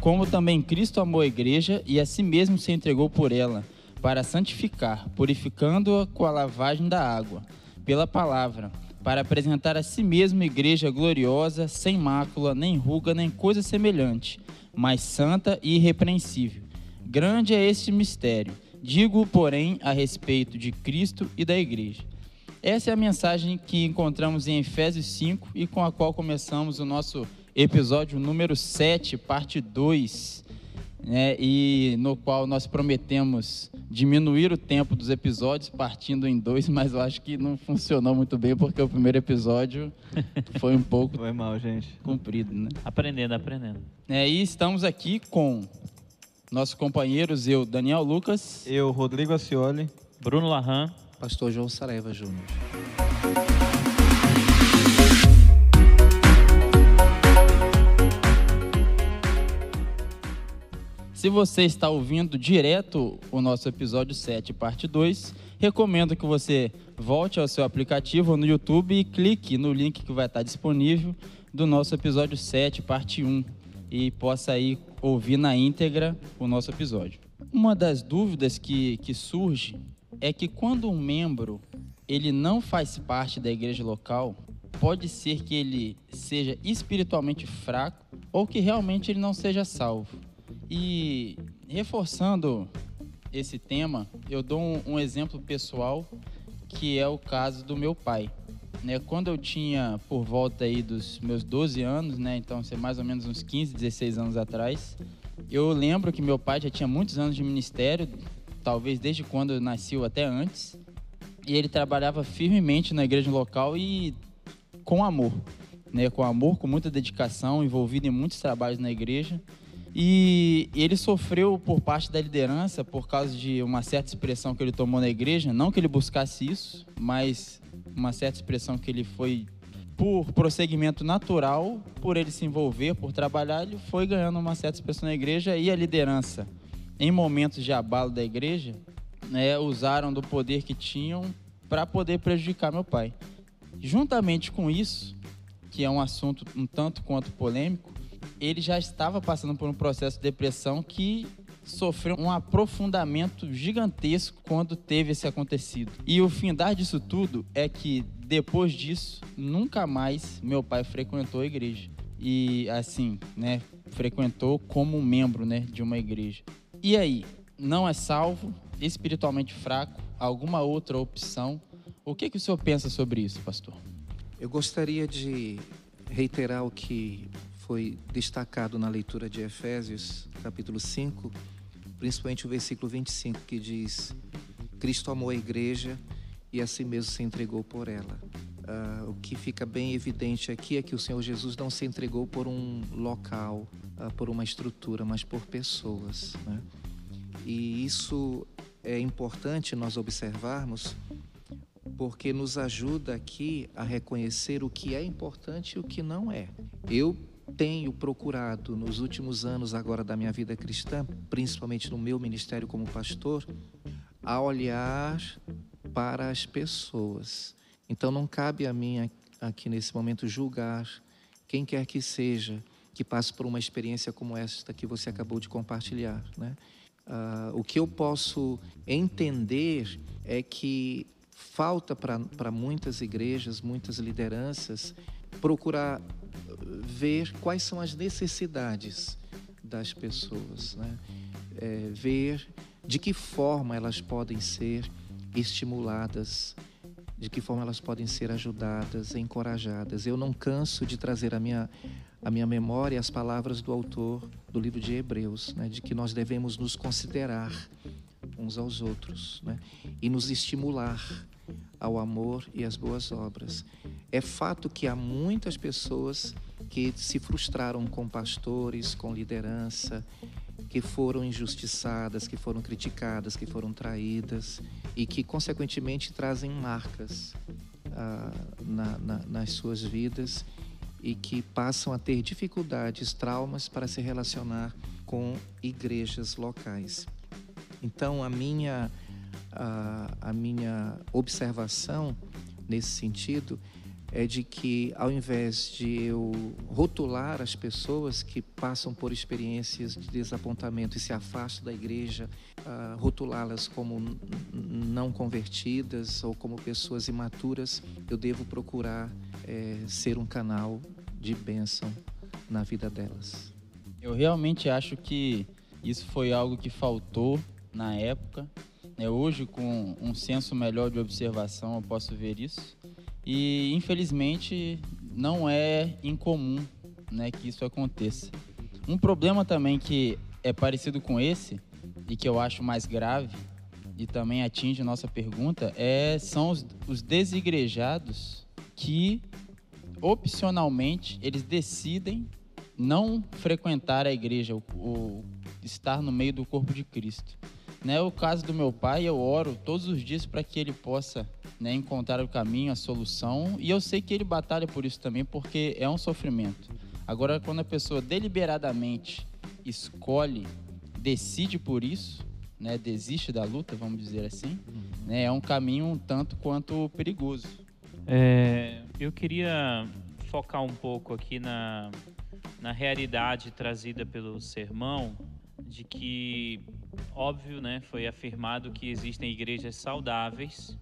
como também Cristo amou a igreja e a si mesmo se entregou por ela, para santificar, purificando-a com a lavagem da água, pela palavra, para apresentar a si mesmo igreja gloriosa, sem mácula, nem ruga, nem coisa semelhante, mas santa e irrepreensível. Grande é este mistério. Digo, porém, a respeito de Cristo e da igreja. Essa é a mensagem que encontramos em Efésios 5 e com a qual começamos o nosso episódio número 7, parte 2, né, e no qual nós prometemos diminuir o tempo dos episódios, partindo em dois, mas eu acho que não funcionou muito bem, porque o primeiro episódio foi um pouco Foi mal, gente. comprido. Né? Aprendendo, aprendendo. É, e estamos aqui com nossos companheiros, eu, Daniel Lucas, Eu, Rodrigo Acioli. Bruno Larran. Pastor João Saraiva Júnior. Se você está ouvindo direto o nosso episódio 7, parte 2, recomendo que você volte ao seu aplicativo no YouTube e clique no link que vai estar disponível do nosso episódio 7, parte 1, e possa aí ouvir na íntegra o nosso episódio. Uma das dúvidas que, que surge é que quando um membro ele não faz parte da igreja local, pode ser que ele seja espiritualmente fraco ou que realmente ele não seja salvo. E reforçando esse tema, eu dou um, um exemplo pessoal que é o caso do meu pai. Né, quando eu tinha por volta aí dos meus 12 anos, né, então ser mais ou menos uns 15, 16 anos atrás, eu lembro que meu pai já tinha muitos anos de ministério, talvez desde quando eu nasci ou até antes, e ele trabalhava firmemente na igreja local e com amor, né, com amor, com muita dedicação, envolvido em muitos trabalhos na igreja. E ele sofreu por parte da liderança por causa de uma certa expressão que ele tomou na igreja, não que ele buscasse isso, mas uma certa expressão que ele foi por prosseguimento natural, por ele se envolver, por trabalhar, ele foi ganhando uma certa expressão na igreja e a liderança, em momentos de abalo da igreja, né, usaram do poder que tinham para poder prejudicar meu pai. Juntamente com isso, que é um assunto um tanto quanto polêmico, ele já estava passando por um processo de depressão que sofreu um aprofundamento gigantesco quando teve esse acontecido. E o findar disso tudo é que depois disso, nunca mais meu pai frequentou a igreja. E assim, né, frequentou como membro, né, de uma igreja. E aí, não é salvo, espiritualmente fraco, alguma outra opção? O que que o senhor pensa sobre isso, pastor? Eu gostaria de reiterar o que foi destacado na leitura de Efésios, capítulo 5, principalmente o versículo 25, que diz: Cristo amou a igreja e a si mesmo se entregou por ela. Ah, o que fica bem evidente aqui é que o Senhor Jesus não se entregou por um local, ah, por uma estrutura, mas por pessoas. né? E isso é importante nós observarmos, porque nos ajuda aqui a reconhecer o que é importante e o que não é. Eu tenho procurado nos últimos anos agora da minha vida cristã, principalmente no meu ministério como pastor, a olhar para as pessoas. Então não cabe a mim aqui nesse momento julgar quem quer que seja que passe por uma experiência como esta que você acabou de compartilhar, né? Ah, o que eu posso entender é que falta para muitas igrejas, muitas lideranças, procurar ver quais são as necessidades das pessoas, né? É, ver de que forma elas podem ser estimuladas, de que forma elas podem ser ajudadas, encorajadas. Eu não canso de trazer a minha a minha memória as palavras do autor do livro de Hebreus, né, de que nós devemos nos considerar uns aos outros né, e nos estimular ao amor e às boas obras. É fato que há muitas pessoas que se frustraram com pastores, com liderança, que foram injustiçadas, que foram criticadas, que foram traídas e que, consequentemente, trazem marcas ah, na, na, nas suas vidas e que passam a ter dificuldades, traumas para se relacionar com igrejas locais. Então, a minha, a, a minha observação nesse sentido é de que, ao invés de eu rotular as pessoas que passam por experiências de desapontamento e se afastam da igreja, uh, rotulá-las como não convertidas ou como pessoas imaturas, eu devo procurar é, ser um canal de bênção na vida delas. Eu realmente acho que isso foi algo que faltou na época. É, hoje, com um senso melhor de observação, eu posso ver isso. E infelizmente não é incomum né, que isso aconteça. Um problema também que é parecido com esse e que eu acho mais grave e também atinge nossa pergunta é são os, os desigrejados que opcionalmente eles decidem não frequentar a igreja, ou, estar no meio do corpo de Cristo. Né, o caso do meu pai, eu oro todos os dias para que ele possa né, encontrar o caminho, a solução, e eu sei que ele batalha por isso também, porque é um sofrimento. Agora, quando a pessoa deliberadamente escolhe, decide por isso, né, desiste da luta, vamos dizer assim, né, é um caminho um tanto quanto perigoso. É, eu queria focar um pouco aqui na, na realidade trazida pelo sermão, de que, óbvio, né, foi afirmado que existem igrejas saudáveis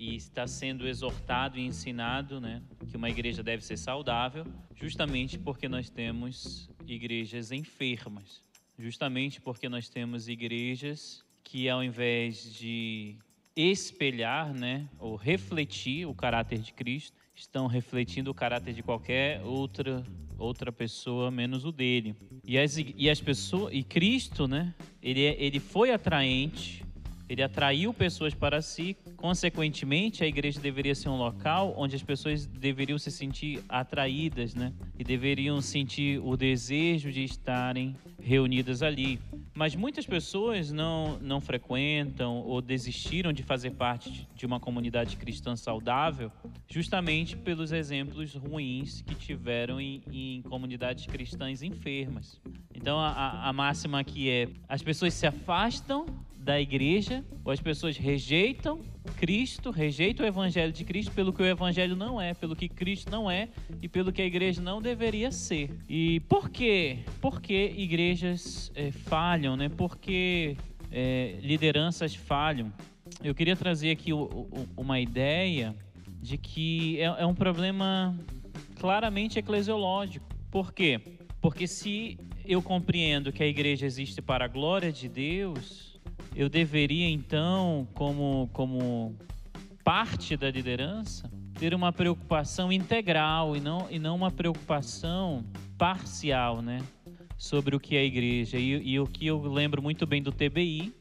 e está sendo exortado e ensinado né, que uma igreja deve ser saudável, justamente porque nós temos igrejas enfermas, justamente porque nós temos igrejas que, ao invés de espelhar né, ou refletir o caráter de Cristo, estão refletindo o caráter de qualquer outra outra pessoa menos o dele. E as, e as pessoas e Cristo, né? Ele, é, ele foi atraente, ele atraiu pessoas para si. Consequentemente, a igreja deveria ser um local onde as pessoas deveriam se sentir atraídas, né? E deveriam sentir o desejo de estarem reunidas ali. Mas muitas pessoas não, não frequentam ou desistiram de fazer parte de uma comunidade cristã saudável, justamente pelos exemplos ruins que tiveram em, em comunidades cristãs enfermas. Então a, a máxima aqui é: as pessoas se afastam da igreja, ou as pessoas rejeitam Cristo, rejeitam o evangelho de Cristo pelo que o evangelho não é, pelo que Cristo não é e pelo que a igreja não deveria ser. E por quê? Porque igrejas é, falham, né? Porque é, lideranças falham. Eu queria trazer aqui o, o, uma ideia de que é, é um problema claramente eclesiológico. Por quê? Porque se eu compreendo que a igreja existe para a glória de Deus, eu deveria então, como, como parte da liderança, ter uma preocupação integral e não, e não uma preocupação parcial, né? Sobre o que é a igreja. E, e o que eu lembro muito bem do TBI,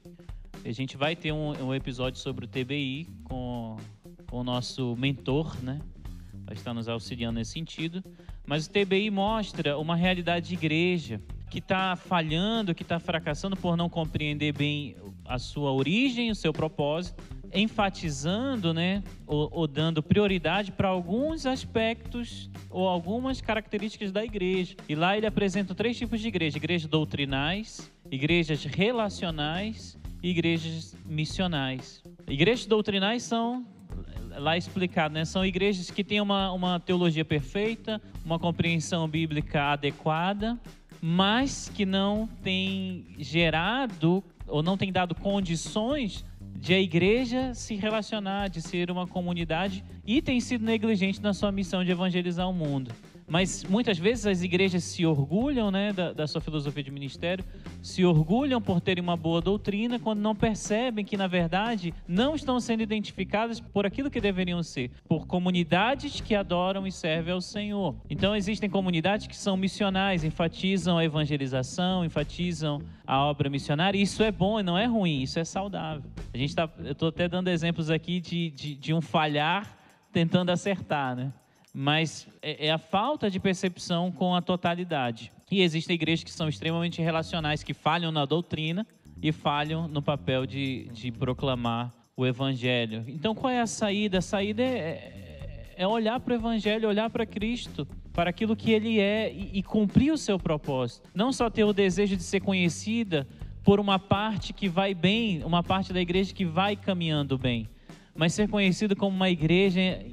a gente vai ter um, um episódio sobre o TBI com, com o nosso mentor, né? Vai estar nos auxiliando nesse sentido. Mas o TBI mostra uma realidade de igreja que está falhando, que está fracassando por não compreender bem a sua origem, o seu propósito, enfatizando, né, ou, ou dando prioridade para alguns aspectos ou algumas características da igreja. E lá ele apresenta três tipos de igreja: igrejas doutrinais, igrejas relacionais e igrejas missionais. Igrejas doutrinais são lá explicado, né? São igrejas que têm uma, uma teologia perfeita, uma compreensão bíblica adequada, mas que não têm gerado ou não tem dado condições de a igreja se relacionar, de ser uma comunidade e tem sido negligente na sua missão de evangelizar o mundo. Mas muitas vezes as igrejas se orgulham né, da, da, sua filosofia de ministério, se orgulham por terem uma boa doutrina, quando não percebem que, na verdade, não estão sendo identificadas por aquilo que deveriam ser, por comunidades que adoram e servem ao Senhor. Então, existem comunidades que são missionais, enfatizam a evangelização, enfatizam a obra missionária. Isso é bom e não é ruim, isso é saudável. A gente tá, eu estou até dando exemplos aqui de, de, de um falhar tentando acertar, né? Mas é, é a falta de percepção com a totalidade. E existem igrejas que são extremamente relacionais, que falham na doutrina e falham no papel de, de proclamar o evangelho. Então, qual é a saída? A saída é, é, é olhar para o evangelho, olhar para Cristo, para aquilo que ele é e, cumprir o seu propósito. Não só ter o desejo de ser conhecida por uma parte que vai bem, uma parte da igreja que vai caminhando bem, mas ser conhecido como uma igreja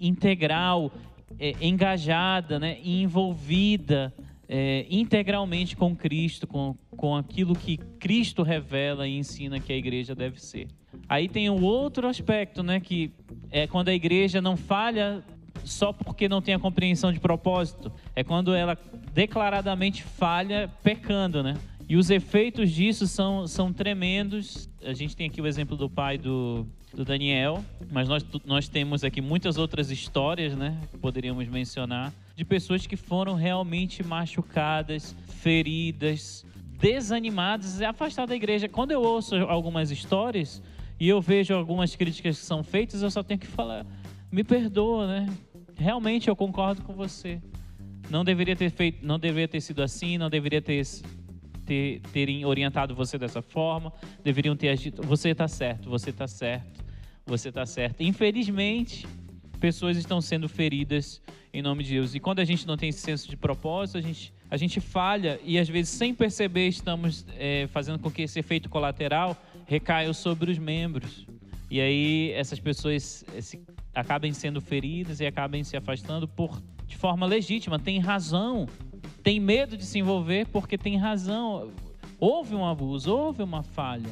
integral, é, engajada, né, envolvida é, integralmente com Cristo, com, com aquilo que Cristo revela e ensina que a igreja deve ser. Aí tem o outro aspecto, né, que é quando a igreja não falha só porque não tem a compreensão de propósito, é quando ela declaradamente falha pecando, né? E os efeitos disso são, são tremendos. A gente tem aqui o exemplo do pai do, do Daniel, mas nós, nós temos aqui muitas outras histórias, né? Que poderíamos mencionar, de pessoas que foram realmente machucadas, feridas, desanimadas e afastadas da igreja. Quando eu ouço algumas histórias e eu vejo algumas críticas que são feitas, eu só tenho que falar: me perdoa, né? Realmente eu concordo com você. Não deveria ter feito, não deveria ter sido assim, não deveria ter ter, terem orientado você dessa forma, deveriam ter agido. Você está certo, você está certo, você está certo. Infelizmente, pessoas estão sendo feridas em nome de Deus. E quando a gente não tem esse senso de propósito, a gente, a gente falha e às vezes, sem perceber, estamos é, fazendo com que esse efeito colateral recaia sobre os membros. E aí essas pessoas esse, acabem sendo feridas e acabem se afastando por de forma legítima, tem razão tem medo de se envolver porque tem razão. Houve um abuso, houve uma falha.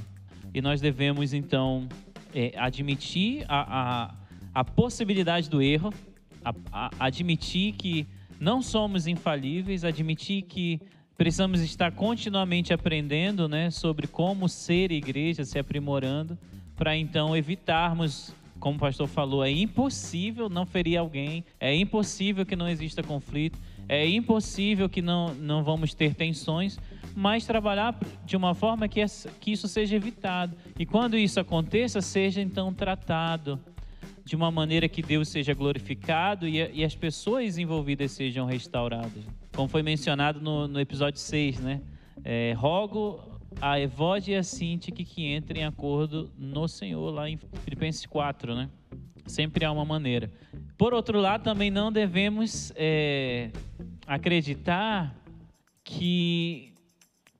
E nós devemos, então, é, admitir a, a, a, possibilidade do erro, a, a, admitir que não somos infalíveis, admitir que precisamos estar continuamente aprendendo né, sobre como ser igreja, se aprimorando, para então evitarmos como o pastor falou, é impossível não ferir alguém, é impossível que não exista conflito, é impossível que não, não vamos ter tensões, mas trabalhar de uma forma que, que isso seja evitado. E quando isso aconteça, seja então tratado de uma maneira que Deus seja glorificado e, e as pessoas envolvidas sejam restauradas. Como foi mencionado no, no episódio 6, né? É, rogo a Evode e a Sintique que entrem em acordo no Senhor, lá em Filipenses 4, né? Sempre há uma maneira. Por outro lado, também não devemos é, acreditar que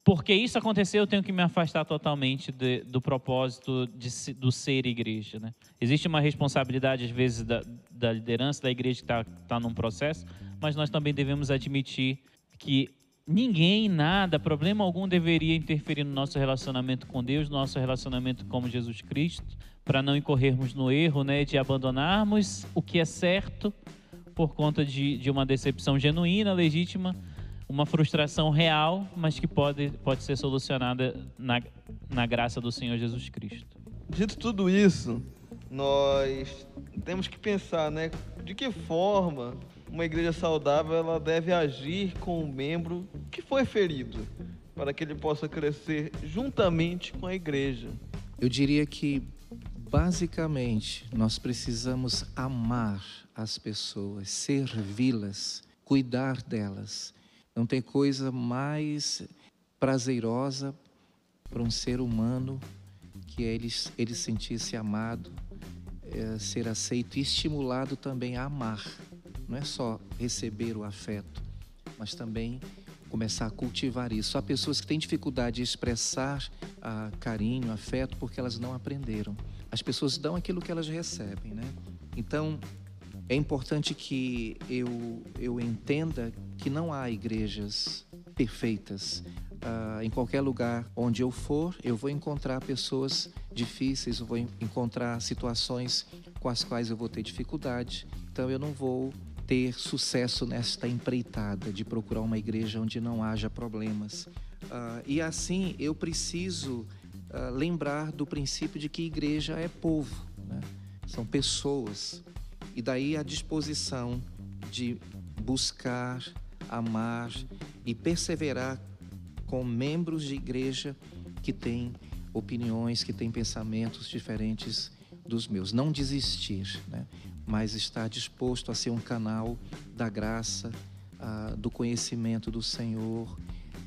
porque isso aconteceu, eu tenho que me afastar totalmente de, do propósito de, do ser igreja. Né? Existe uma responsabilidade, às vezes, da, da liderança da igreja que está tá num processo, mas nós também devemos admitir que ninguém, nada, problema algum deveria interferir no nosso relacionamento com Deus, no nosso relacionamento com Jesus Cristo, para não incorrermos no erro né, de abandonarmos o que é certo por conta de, de uma decepção genuína, legítima, uma frustração real, mas que pode, pode ser solucionada na, na graça do Senhor Jesus Cristo. Dito tudo isso, nós temos que pensar, né, de que forma uma igreja saudável ela deve agir com o membro que foi ferido, para que ele possa crescer juntamente com a igreja. Eu diria que basicamente nós precisamos amar as pessoas, servi-las, cuidar delas. Não tem coisa mais prazerosa para um ser humano que é ele, ele sentir-se amado, é, ser aceito e estimulado também a amar não é só receber o afeto, mas também começar a cultivar isso. Há pessoas que têm dificuldade de expressar ah, carinho, afeto, porque elas não aprenderam. As pessoas dão aquilo que elas recebem, né? Então, é importante que eu, eu entenda que não há igrejas perfeitas. Ah, em qualquer lugar onde eu for, eu vou encontrar pessoas difíceis, eu vou encontrar situações com as quais eu vou ter dificuldade. Então, eu não vou ter sucesso nesta empreitada de procurar uma igreja onde não haja problemas. Uh, e assim eu preciso uh, lembrar do princípio de que igreja é povo, né? são pessoas. E daí a disposição de buscar, amar e perseverar com membros de igreja que têm opiniões, que têm pensamentos diferentes dos meus. Não desistir. Né? Mas está disposto a ser um canal da graça, uh, do conhecimento do Senhor.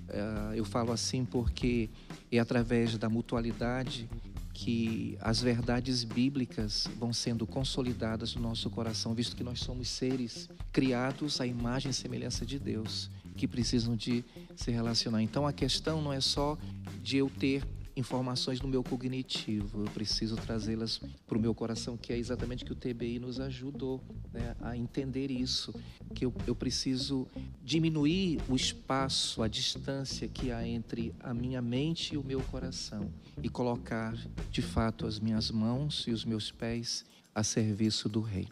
Uh, eu falo assim porque é através da mutualidade que as verdades bíblicas vão sendo consolidadas no nosso coração, visto que nós somos seres criados à imagem e semelhança de Deus, que precisam de se relacionar. Então a questão não é só de eu ter informações no meu cognitivo, eu preciso trazê-las para o meu coração, que é exatamente que o TBI nos ajudou né, a entender isso, que eu, eu preciso diminuir o espaço, a distância que há entre a minha mente e o meu coração e colocar de fato as minhas mãos e os meus pés a serviço do Rei.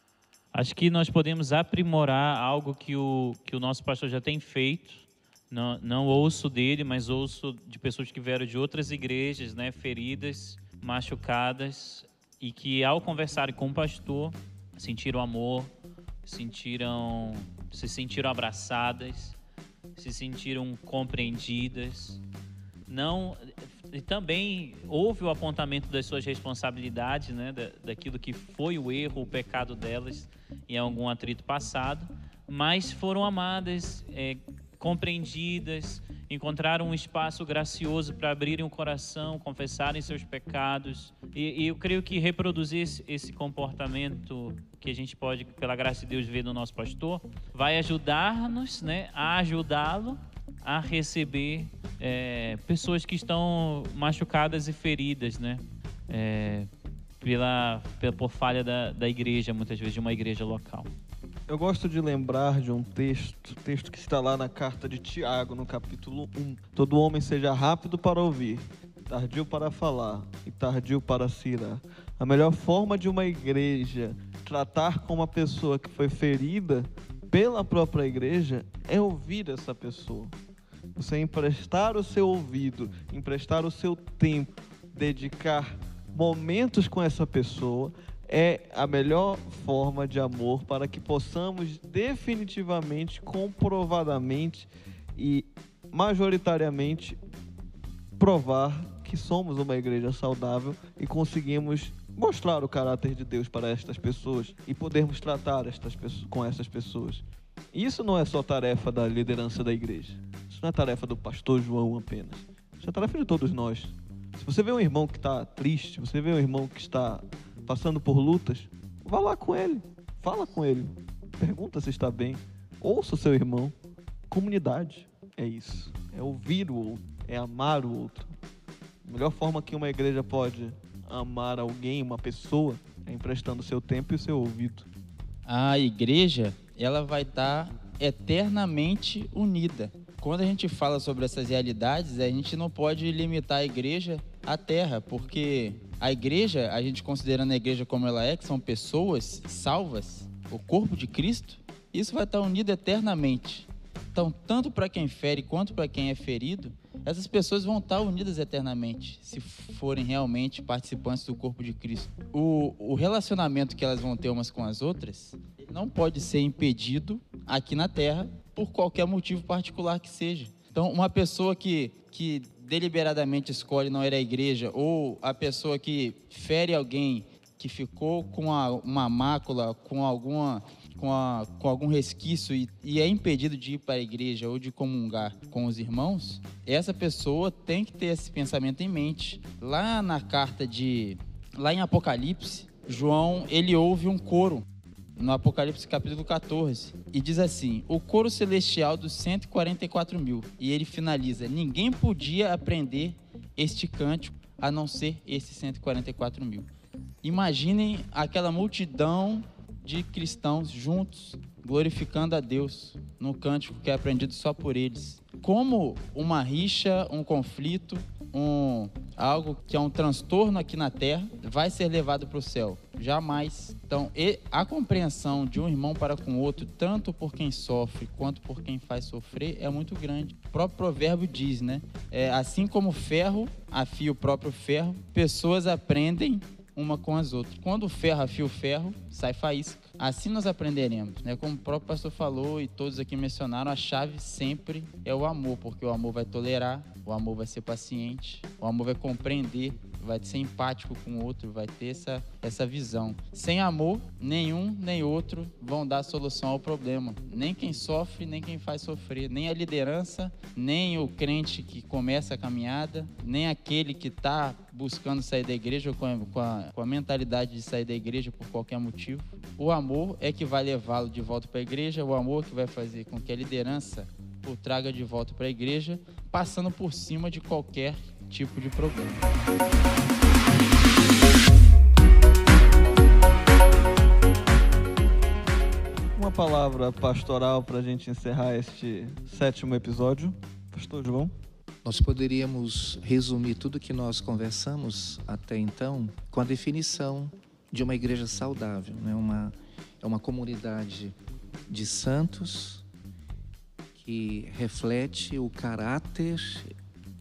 Acho que nós podemos aprimorar algo que o, que o nosso pastor já tem feito não, não ouço dele, mas ouço de pessoas que vieram de outras igrejas, né, feridas, machucadas, e que ao conversarem com o pastor sentiram amor, sentiram, se sentiram abraçadas, se sentiram compreendidas. Não, e também houve o apontamento das suas responsabilidades, né, da, daquilo que foi o erro, o pecado delas em algum atrito passado, mas foram amadas, é, compreendidas, encontraram um espaço gracioso para abrirem o coração, confessarem seus pecados. E, e eu creio que reproduzir esse, esse, comportamento que a gente pode, pela graça de Deus, ver no nosso pastor, vai ajudar-nos né, a ajudá-lo a receber é, pessoas que estão machucadas e feridas, né? É, pela, pela, por falha da, da igreja, muitas vezes, de uma igreja local. Eu gosto de lembrar de um texto, texto que está lá na carta de Tiago, no capítulo 1. Todo homem seja rápido para ouvir, tardio para falar e tardio para se irar. A melhor forma de uma igreja tratar com uma pessoa que foi ferida pela própria igreja é ouvir essa pessoa. Você emprestar o seu ouvido, emprestar o seu tempo, dedicar momentos com essa pessoa é a melhor forma de amor para que possamos definitivamente, comprovadamente e majoritariamente provar que somos uma igreja saudável e conseguimos mostrar o caráter de Deus para estas pessoas e podermos tratar estas pessoas, com essas pessoas. Isso não é só tarefa da liderança da igreja. Isso não é tarefa do pastor João apenas. Isso é tarefa de todos nós. Se você vê um irmão que está triste, você vê um irmão que está passando por lutas, vá lá com ele, fala com ele, pergunta se está bem, ouça o seu irmão. Comunidade é isso, é ouvir o outro, é amar o outro. A melhor forma que uma igreja pode amar alguém, uma pessoa, é emprestando seu tempo e seu ouvido. A igreja, ela vai estar eternamente unida. Quando a gente fala sobre essas realidades, a gente não pode limitar a igreja à terra, porque a igreja, a gente considerando a igreja como ela é, que são pessoas salvas, o corpo de Cristo, isso vai estar unido eternamente. Então, tanto para quem fere quanto para quem é ferido, essas pessoas vão estar unidas eternamente, se forem realmente participantes do corpo de Cristo. O, o relacionamento que elas vão ter umas com as outras não pode ser impedido aqui na Terra por qualquer motivo particular que seja. Então, uma pessoa que, que deliberadamente escolhe não ir à igreja, ou a pessoa que fere alguém que ficou com a, uma mácula, com alguma com, a, com algum resquício e, e, é impedido de ir para a igreja ou de comungar com os irmãos, essa pessoa tem que ter esse pensamento em mente. Lá na carta de. Lá em Apocalipse, João ele ouve um coro no Apocalipse capítulo 14, e diz assim: O coro celestial dos 144 mil. E ele finaliza: Ninguém podia aprender este cântico a não ser esses 144 mil. Imaginem aquela multidão de cristãos juntos, glorificando a Deus no cântico que é aprendido só por eles. Como uma rixa, um conflito, um algo que é um transtorno aqui na terra vai ser levado para o céu. Jamais. Então, a compreensão de um irmão para com o outro, tanto por quem sofre quanto por quem faz sofrer, é muito grande. O próprio provérbio diz, né? É, assim como ferro afia o próprio ferro, pessoas aprendem uma com as outras. Quando o ferro afia o ferro, sai faísca. Assim nós aprenderemos. Né? Como o próprio pastor falou e todos aqui mencionaram, a chave sempre é o amor, porque o amor vai tolerar, o amor vai ser paciente, o amor vai compreender, vai ser empático com o outro, vai ter essa, essa visão. Sem amor, nenhum nem outro vão dar solução ao problema. Nem quem sofre, nem quem faz sofrer. Nem a liderança, nem o crente que começa a caminhada, nem aquele que está buscando sair da igreja com a, com, a, com a mentalidade de sair da igreja por qualquer motivo. O amor é que vai levá-lo de volta para a igreja, o amor que vai fazer com que a liderança o traga de volta para a igreja, passando por cima de qualquer tipo de problema. Uma palavra pastoral para a gente encerrar este sétimo episódio. Pastor João. Nós poderíamos resumir tudo que nós conversamos até então com a definição de uma igreja saudável, né? uma, é uma comunidade de santos que reflete o caráter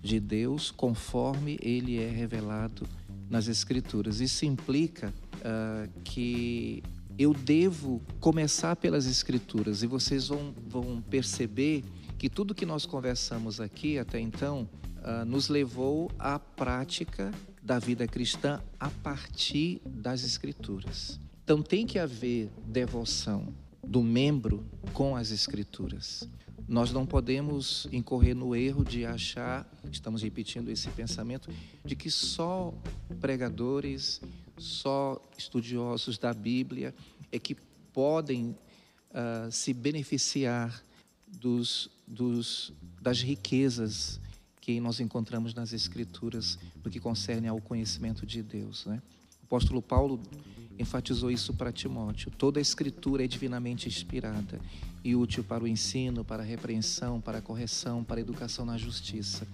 de Deus conforme ele é revelado nas Escrituras. Isso implica uh, que eu devo começar pelas Escrituras e vocês vão, vão perceber que tudo que nós conversamos aqui até então uh, nos levou à prática da vida cristã a partir das Escrituras. Então tem que haver devoção do membro com as Escrituras. Nós não podemos incorrer no erro de achar, estamos repetindo esse pensamento, de que só pregadores, só estudiosos da Bíblia é que podem uh, se beneficiar dos, dos, das riquezas que nós encontramos nas Escrituras no que concerne ao conhecimento de Deus. Né? O apóstolo Paulo enfatizou isso para Timóteo. Toda a Escritura é divinamente inspirada e útil para o ensino, para a repreensão, para a correção, para a educação na justiça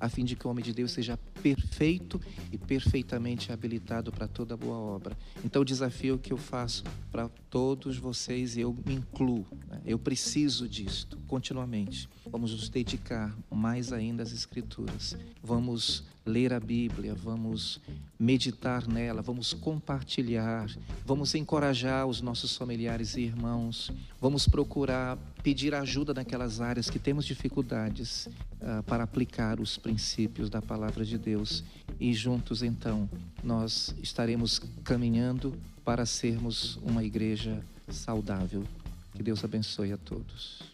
a fim de que o homem de Deus seja perfeito e perfeitamente habilitado para toda boa obra. Então, o desafio que eu faço para todos vocês, e eu me incluo, né? eu preciso disto continuamente. Vamos nos dedicar mais ainda às Escrituras. Vamos ler a Bíblia, vamos meditar nela, vamos compartilhar, vamos encorajar os nossos familiares e irmãos, vamos procurar pedir ajuda naquelas áreas que temos dificuldades uh, para aplicar os princípios da palavra de Deus e juntos então nós estaremos caminhando para sermos uma igreja saudável. Que Deus abençoe a todos.